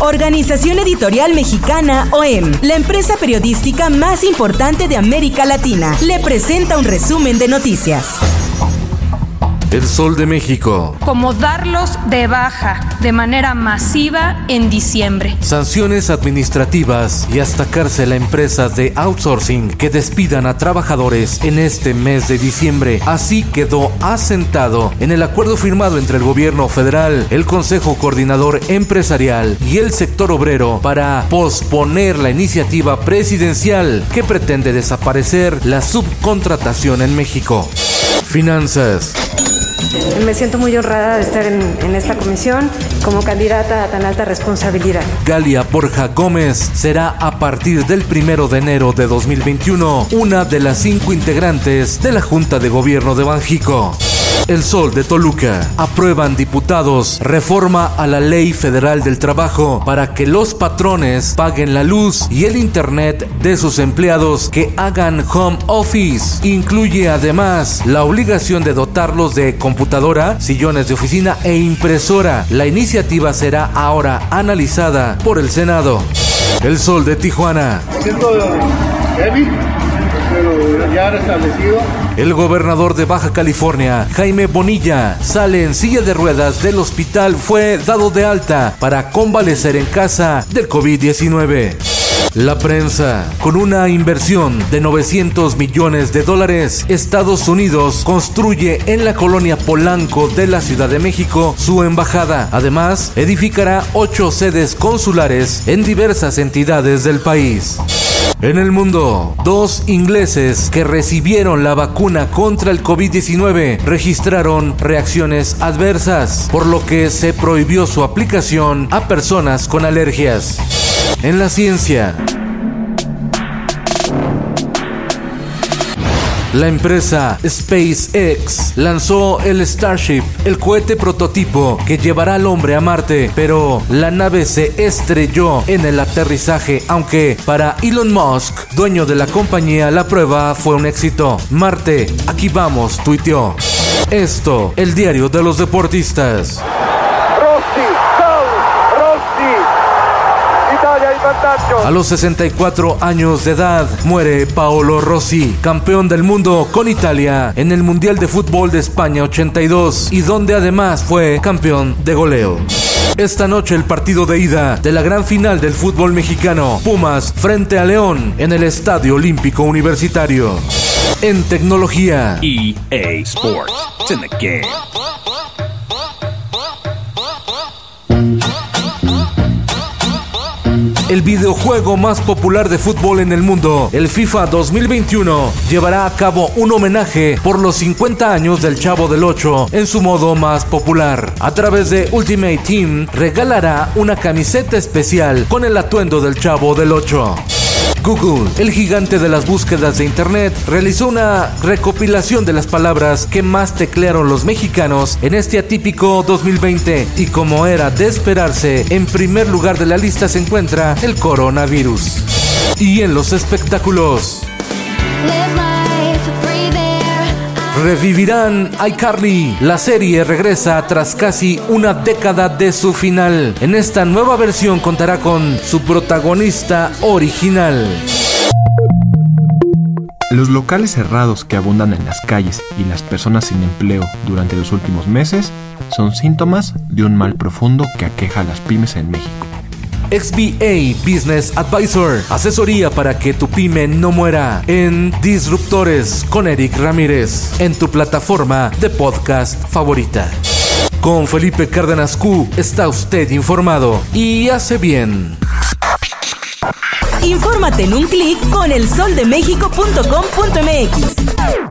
Organización Editorial Mexicana OEM, la empresa periodística más importante de América Latina, le presenta un resumen de noticias. El Sol de México. Como darlos de baja de manera masiva en diciembre. Sanciones administrativas y hasta cárcel a empresas de outsourcing que despidan a trabajadores en este mes de diciembre. Así quedó asentado en el acuerdo firmado entre el gobierno federal, el Consejo Coordinador Empresarial y el sector obrero para posponer la iniciativa presidencial que pretende desaparecer la subcontratación en México. Finanzas. Me siento muy honrada de estar en, esta comisión como candidata a tan alta responsabilidad. Galia Borja Gómez será a partir del primero de enero de 2021 una de las cinco integrantes de la Junta de Gobierno de Banjico. El Sol de Toluca. Aprueban diputados reforma a la Ley Federal del Trabajo para que los patrones paguen la luz y el Internet de sus empleados que hagan home office. Incluye además la obligación de dotarlos de computadora, sillones de oficina e impresora. La iniciativa será ahora analizada por el Senado. El Sol de Tijuana. Pero ya restablecido. El gobernador de Baja California, Jaime Bonilla, sale en silla de ruedas del hospital, fue dado de alta para convalecer en casa del COVID-19. La prensa, con una inversión de 900 millones de dólares, Estados Unidos construye en la colonia Polanco de la Ciudad de México su embajada. Además, edificará ocho sedes consulares en diversas entidades del país. En el mundo, dos ingleses que recibieron la vacuna contra el COVID-19 registraron reacciones adversas, por lo que se prohibió su aplicación a personas con alergias. En la ciencia, La empresa SpaceX lanzó el Starship, el cohete prototipo que llevará al hombre a Marte, pero la nave se estrelló en el aterrizaje, aunque para Elon Musk, dueño de la compañía, la prueba fue un éxito. Marte, aquí vamos, tuiteó. Esto, el diario de los deportistas. A los 64 años de edad muere Paolo Rossi, campeón del mundo con Italia en el Mundial de Fútbol de España 82 y donde además fue campeón de goleo. Esta noche el partido de ida de la gran final del fútbol mexicano, Pumas frente a León en el Estadio Olímpico Universitario. En tecnología. EA Sports. El videojuego más popular de fútbol en el mundo, el FIFA 2021, llevará a cabo un homenaje por los 50 años del Chavo del 8 en su modo más popular. A través de Ultimate Team regalará una camiseta especial con el atuendo del Chavo del 8. Google, el gigante de las búsquedas de Internet, realizó una recopilación de las palabras que más teclearon los mexicanos en este atípico 2020 y como era de esperarse, en primer lugar de la lista se encuentra el coronavirus. Y en los espectáculos. Revivirán iCarly. La serie regresa tras casi una década de su final. En esta nueva versión contará con su protagonista original. Los locales cerrados que abundan en las calles y las personas sin empleo durante los últimos meses son síntomas de un mal profundo que aqueja a las pymes en México. XBA Business Advisor, asesoría para que tu pyme no muera en Disruptores con Eric Ramírez, en tu plataforma de podcast favorita. Con Felipe Cárdenas Q está usted informado y hace bien. Infórmate en un clic con elsoldemexico.com.mx.